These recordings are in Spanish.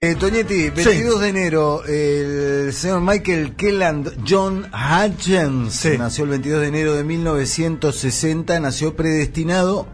Eh, Toñetti, 22 de enero, el señor Michael Kelland John Hutchins Sí. nació el 22 de enero de 1960, nació predestinado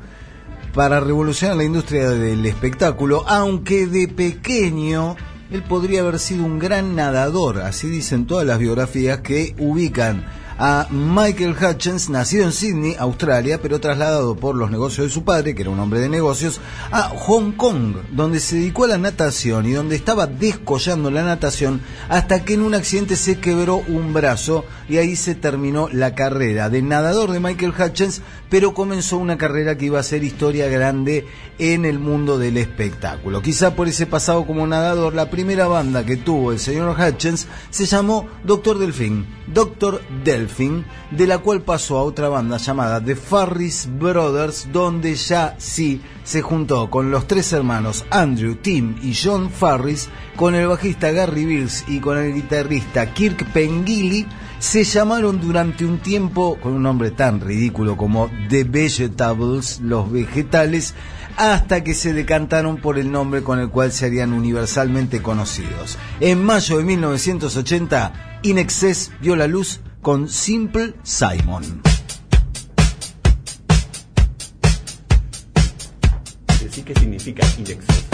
para revolucionar la industria del espectáculo, aunque de pequeño él podría haber sido un gran nadador, así dicen todas las biografías que ubican a Michael Hutchins, nacido en Sydney, Australia, pero trasladado por los negocios de su padre, que era un hombre de negocios, a Hong Kong, donde se dedicó a la natación y donde estaba descollando la natación hasta que en un accidente se quebró un brazo y ahí se terminó la carrera de nadador de Michael Hutchins, pero comenzó una carrera que iba a ser historia grande en el mundo del espectáculo. Quizá por ese pasado como nadador, la primera banda que tuvo el señor Hutchins se llamó Doctor Delfín, Doctor Delfín, de la cual pasó a otra banda llamada The Farris Brothers, donde ya sí se juntó con los tres hermanos Andrew, Tim y John Farris, con el bajista Gary Bills y con el guitarrista Kirk Pengilly, se llamaron durante un tiempo con un nombre tan ridículo como The Vegetables, los vegetales, hasta que se decantaron por el nombre con el cual se harían universalmente conocidos. En mayo de 1980, In Excess vio la luz con Simple Simon. Decir qué significa inexcess.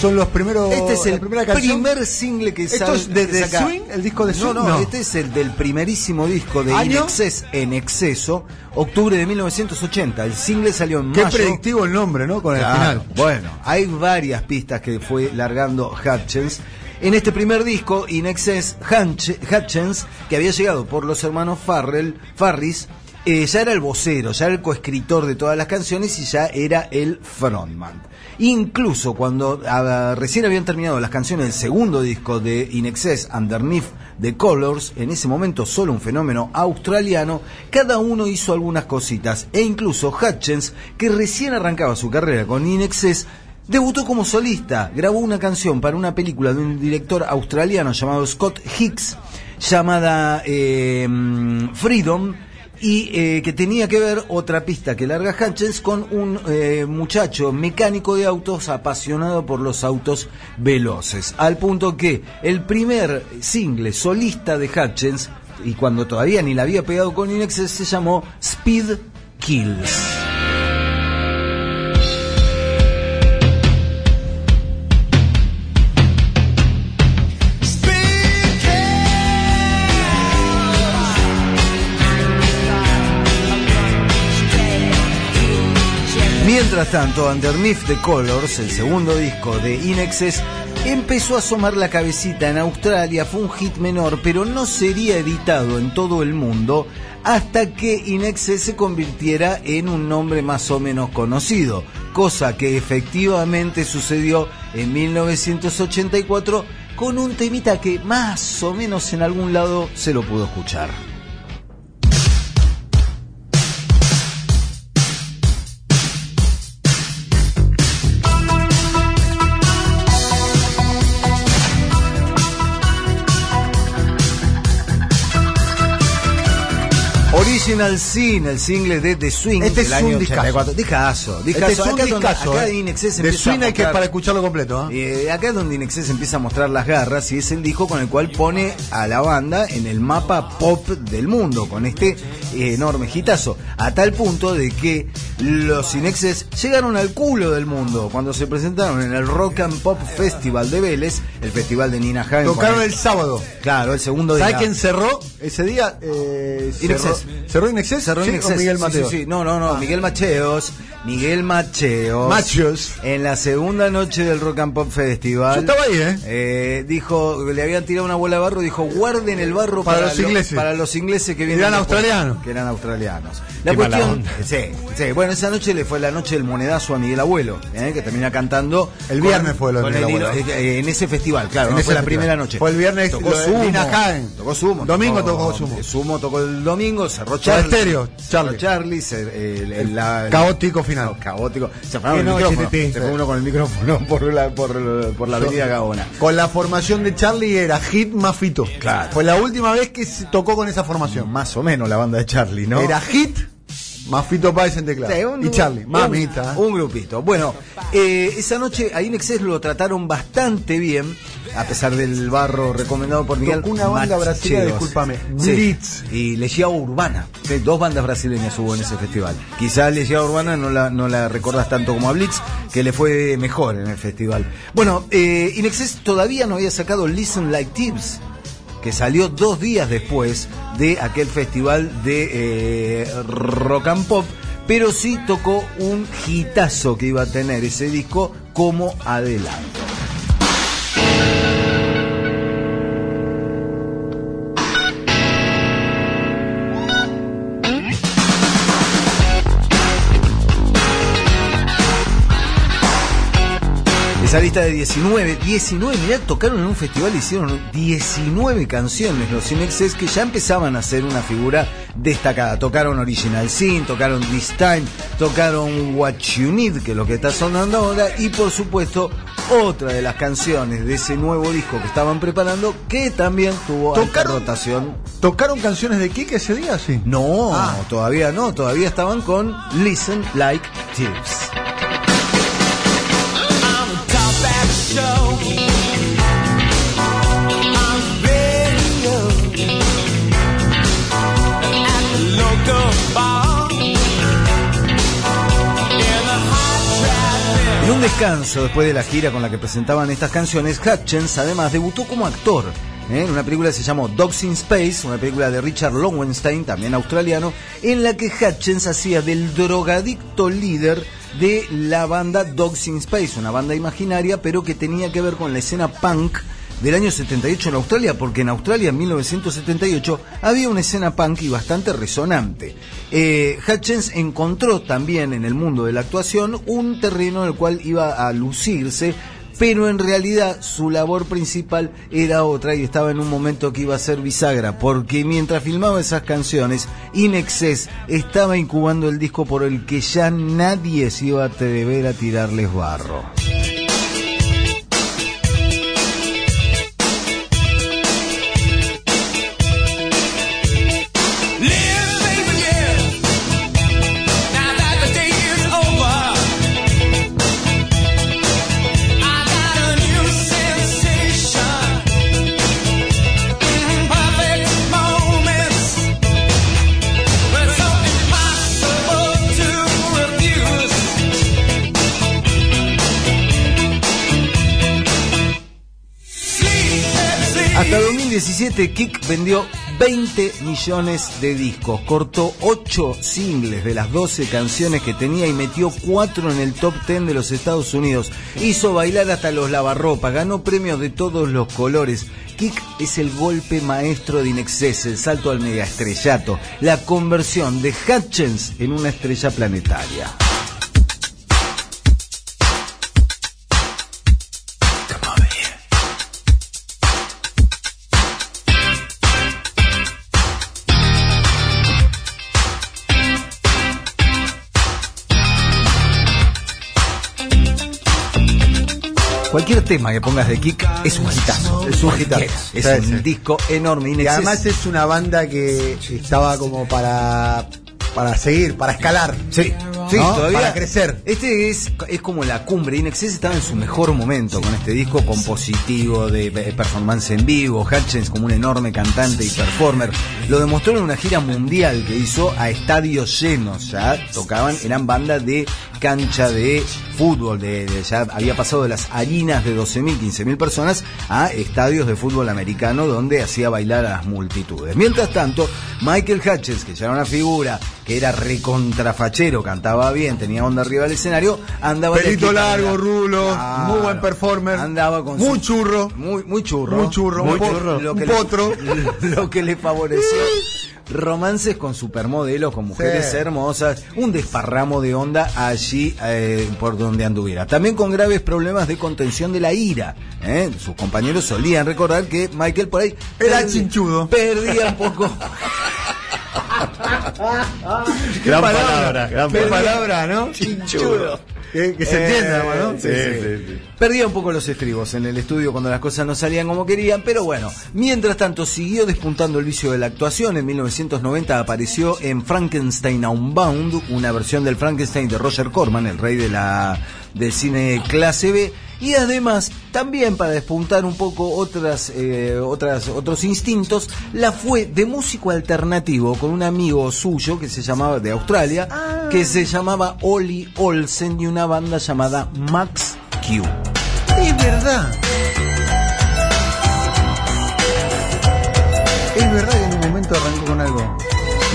Son los primeros. Este es el primera canción. primer single que ¿Esto sale es de que The saca- Swing? ¿El disco de No, Swing? no, No. este es el del primerísimo disco de In ¿Año? Excess en exceso, octubre de 1980. El single salió en Qué mayo. predictivo el nombre, ¿no? Con el Claro, final. Bueno, hay varias pistas que fue largando Hutchins. En este primer disco, In Excess, Hutchins, que había llegado por los hermanos Farrell, Farris, eh, ya era el vocero, ya era el coescritor de todas las canciones y ya era el frontman. Incluso cuando recién habían terminado las canciones del segundo disco de In Excess, Underneath the Colors, en ese momento solo un fenómeno australiano, cada uno hizo algunas cositas. E incluso Hutchins, que recién arrancaba su carrera con In Excess, Debutó como solista, grabó una canción para una película de un director australiano llamado Scott Hicks, llamada eh, Freedom, y eh, que tenía que ver otra pista que larga Hutchins con un eh, muchacho mecánico de autos apasionado por los autos veloces, al punto que el primer single solista de Hutchins, y cuando todavía ni la había pegado con Inexes, se llamó Speed Kills. Mientras tanto, Underneath the Colors, el segundo disco de Inexes, empezó a asomar la cabecita en Australia, fue un hit menor, pero no sería editado en todo el mundo hasta que Inexes se convirtiera en un nombre más o menos conocido, cosa que efectivamente sucedió en 1984 con un temita que más o menos en algún lado se lo pudo escuchar. El single de The Swing Este del es año un discazo. 84. Discazo, discazo. Este es un Acá discazo, acá eh. Inexcess De empieza a Swing hay que para escucharlo completo, ¿eh? Eh, acá es donde Inexcess empieza a mostrar las garras y es el disco con el cual pone a la banda en el mapa pop del mundo, con este eh, enorme hitazo. A tal punto de que los Inexcess llegaron al culo del mundo cuando se presentaron en el Rock and Pop Festival de Vélez, el festival de Nina Hagen. Tocaron el sábado. Claro, el segundo día. ¿Sabes quién cerró ese día? Eh, cerró- con Miguel Sí, Mateo. sí, sí. No, no, no. Miguel Macheos. Miguel Macheos. Machos. En la segunda noche del Rock and Pop Festival. Yo estaba ahí, ¿eh? Eh, dijo, le habían tirado una bola de barro, dijo, guarden el barro Para para, los lo- ingleses. para los ingleses que vienen Eran australianos. Que eran australianos. La Qué cuestión, sí, sí, bueno, esa noche le fue la noche del monedazo a Miguel Abuelo, ¿eh? que termina cantando. El viernes fue lo de Miguel Abuelo. eh, en ese festival, claro, En no ese fue la primera noche. Fue el viernes Tocó Sumo. Tocó Sumo. Domingo tocó Sumo. Sumo tocó el domingo, cerró Soda Charlie. Stereo, Charlie. Charlie, se- el- el- la- Caótico final. No, caótico. Se fue. Se uno con el micrófono por la, por, por la avenida Gaona. Con la formación de Charlie era Hit más Fito. Claro. Fue la última vez que se tocó con esa formación. Más o menos la banda de Charlie, ¿no? Era Hit Más Fito Páez en teclado. Sí, un- y Charlie, un- mamita. Un, grupito. Bueno, eh, esa noche a Inexcess lo trataron bastante bien, a pesar del barro recomendado por Miguel. Tocó una banda brasileña, discúlpame, Sí. Blitz. Y Legião Urbana. Sí, dos bandas brasileñas hubo en ese festival. Quizá Legião Urbana no la, no la recordas tanto como a Blitz, que le fue mejor en el festival. Bueno, eh, Inexcess todavía no había sacado Listen Like Tips que salió dos días después de aquel festival de eh, rock and pop, pero sí tocó un hitazo que iba a tener ese disco como adelanto. Esa lista de 19, 19, mirá, tocaron en un festival, hicieron 19 canciones los Inexes que ya empezaban a ser una figura destacada. Tocaron Original Sin, tocaron This Time, tocaron What You Need, que es lo que está sonando ahora, y por supuesto otra de las canciones de ese nuevo disco que estaban preparando, que también tuvo alta rotación. ¿Tocaron canciones de Kike ese día? Sí. No, Ah. todavía no, todavía estaban con Listen Like Tears. En un descanso después de la gira con la que presentaban estas canciones, Hutchins además debutó como actor ¿eh? en una película que se llamó Dogs in Space, una película de Richard Lowenstein, también australiano, en la que Hutchins hacía del drogadicto líder de la banda Dogs in Space, una banda imaginaria, pero que tenía que ver con la escena punk del año 78 en Australia, porque en Australia en 1978 había una escena punk y bastante resonante. Eh, Hutchins encontró también en el mundo de la actuación un terreno en el cual iba a lucirse, pero en realidad su labor principal era otra y estaba en un momento que iba a ser bisagra, porque mientras filmaba esas canciones, In Excess estaba incubando el disco por el que ya nadie se iba a atrever a tirarles barro. 2017 Kick vendió 20 millones de discos, cortó 8 singles de las 12 canciones que tenía y metió 4 en el top 10 de los Estados Unidos. Hizo bailar hasta los lavarropas, ganó premios de todos los colores. Kick es el golpe maestro de Inexcess, el salto al megaestrellato, la conversión de Hutchins en una estrella planetaria. Cualquier tema que pongas de Kick es un hitazo. Es un hitazo. Es Sí, un sí. disco enorme. Y además es una banda que estaba como para, para seguir, para escalar. Sí, sí, ¿no? todavía. Para crecer. Este es, es como la cumbre. Inexcess estaba en su mejor momento con este disco compositivo de performance en vivo. Hutchins como un enorme cantante y performer. Lo demostró en una gira mundial que hizo a estadios llenos. Ya tocaban, eran banda de cancha de fútbol. De, de- ya había pasado de las harinas de 12.000, 15.000 personas a estadios de fútbol americano donde hacía bailar a las multitudes. Mientras tanto, Michael Hutchins, que ya era una figura que era recontrafachero, cantaba bien, tenía onda arriba del escenario, andaba Pelito largo, rulo, Claro. muy buen performer. Andaba con Muy su- churro. Muy, muy churro. Muy churro, un po- Lo un que potro. Le, lo que le favoreció. Romances con supermodelos, con mujeres Sí. hermosas, un desparramo de onda allí eh, por donde anduviera. También con graves problemas de contención de la ira. ¿eh? Sus compañeros solían recordar que Michael por ahí Era chinchudo. Perdía un poco. Gran palabra, gran Qué palabra. palabra, ¿no? Chinchudo. Que, que se entienda, ¿no? sí, sí. Perdía un poco los estribos en el estudio cuando las cosas no salían como querían, pero bueno, mientras tanto siguió despuntando el vicio de la actuación. En 1990 apareció en Frankenstein Unbound, una versión del Frankenstein de Roger Corman, el rey de la del cine clase B. Y además, también para despuntar un poco otras, eh, otras, otros instintos, la fue de músico alternativo con un amigo suyo que se llamaba, de Australia, que se llamaba Ollie Olsen y una banda llamada Max Q. Es verdad. Es verdad que en un momento arrancó con algo.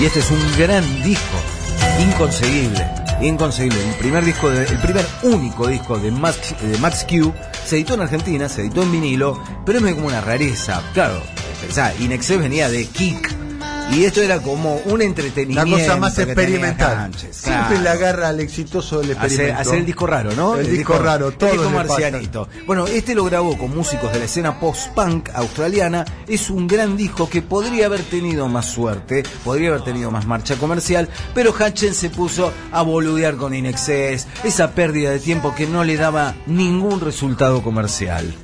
Y este es un gran disco, inconseguible, inconseguible. El primer disco, de- el primer único disco de Max, de Max Q se editó en Argentina, se editó en vinilo, pero es medio como una rareza. Claro, pensá, Inexcess venía de Kick. Y esto era como un La entretenimiento. cosa más experimental. Siempre claro. le agarra al exitoso del experimento. hacer el disco raro, ¿no? El disco raro, todo El disco marcianito. Bueno, este lo grabó con músicos de la escena post-punk australiana. Es un gran disco que podría haber tenido más suerte, podría haber tenido más marcha comercial, pero Hutchins se puso a boludear con Inexcess, esa pérdida de tiempo que no le daba ningún resultado comercial.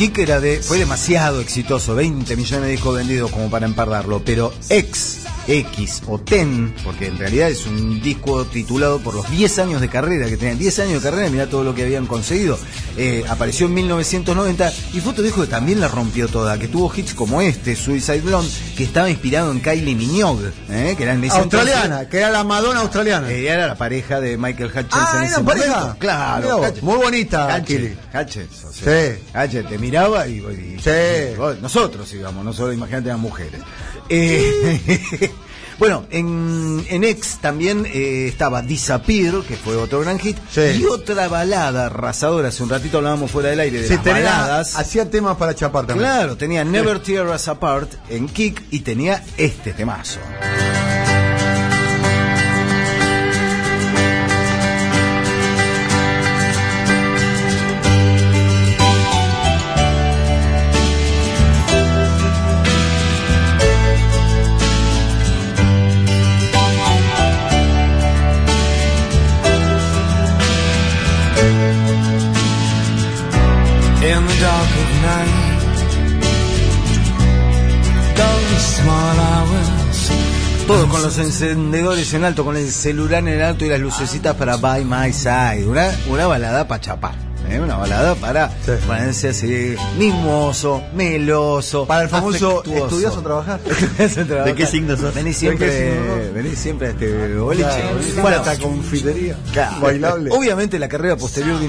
Kick era de, fue demasiado exitoso, 20 millones de discos vendidos como para empardarlo, pero X, X o Ten, porque en realidad es un disco titulado por los 10 años de carrera que tenían, 10 años de carrera, mira todo lo que habían conseguido, eh, apareció en 1990 y fue otro disco que también la rompió toda, que tuvo hits como este, Suicide Blonde, que estaba inspirado en Kylie Minogue, eh, que era en Australiana, que era la Madonna australiana. ella era la pareja de Michael Hutchins Ah, en ¿era ese pareja? momento. Claro, Mirá muy bonita, Kili. Hutchins, o sea, Sí. Miraba y, y- Sí. y nosotros íbamos, no solo imagínate las mujeres. Eh, bueno, en, en X también eh, estaba Disappear, que fue otro gran hit, Sí. y otra balada arrasadora, hace un ratito hablábamos fuera del aire de Sí, las tenía- baladas. hacía temas para chapar también. Claro, tenía Never Tear Us Apart en Kick y tenía este temazo. Todo con los encendedores en alto, con el celular en alto y las lucecitas para By My Side. Una, una balada para chapar. ¿eh? Una balada para Sí. ponerse así, mimoso, meloso. Para el famoso. ¿estudias o trabajas? ¿De qué signo sos? Venís ¿De siempre, venís siempre a este boliche. Claro, Bueno, esta confitería claro. bailable. Obviamente la carrera posterior de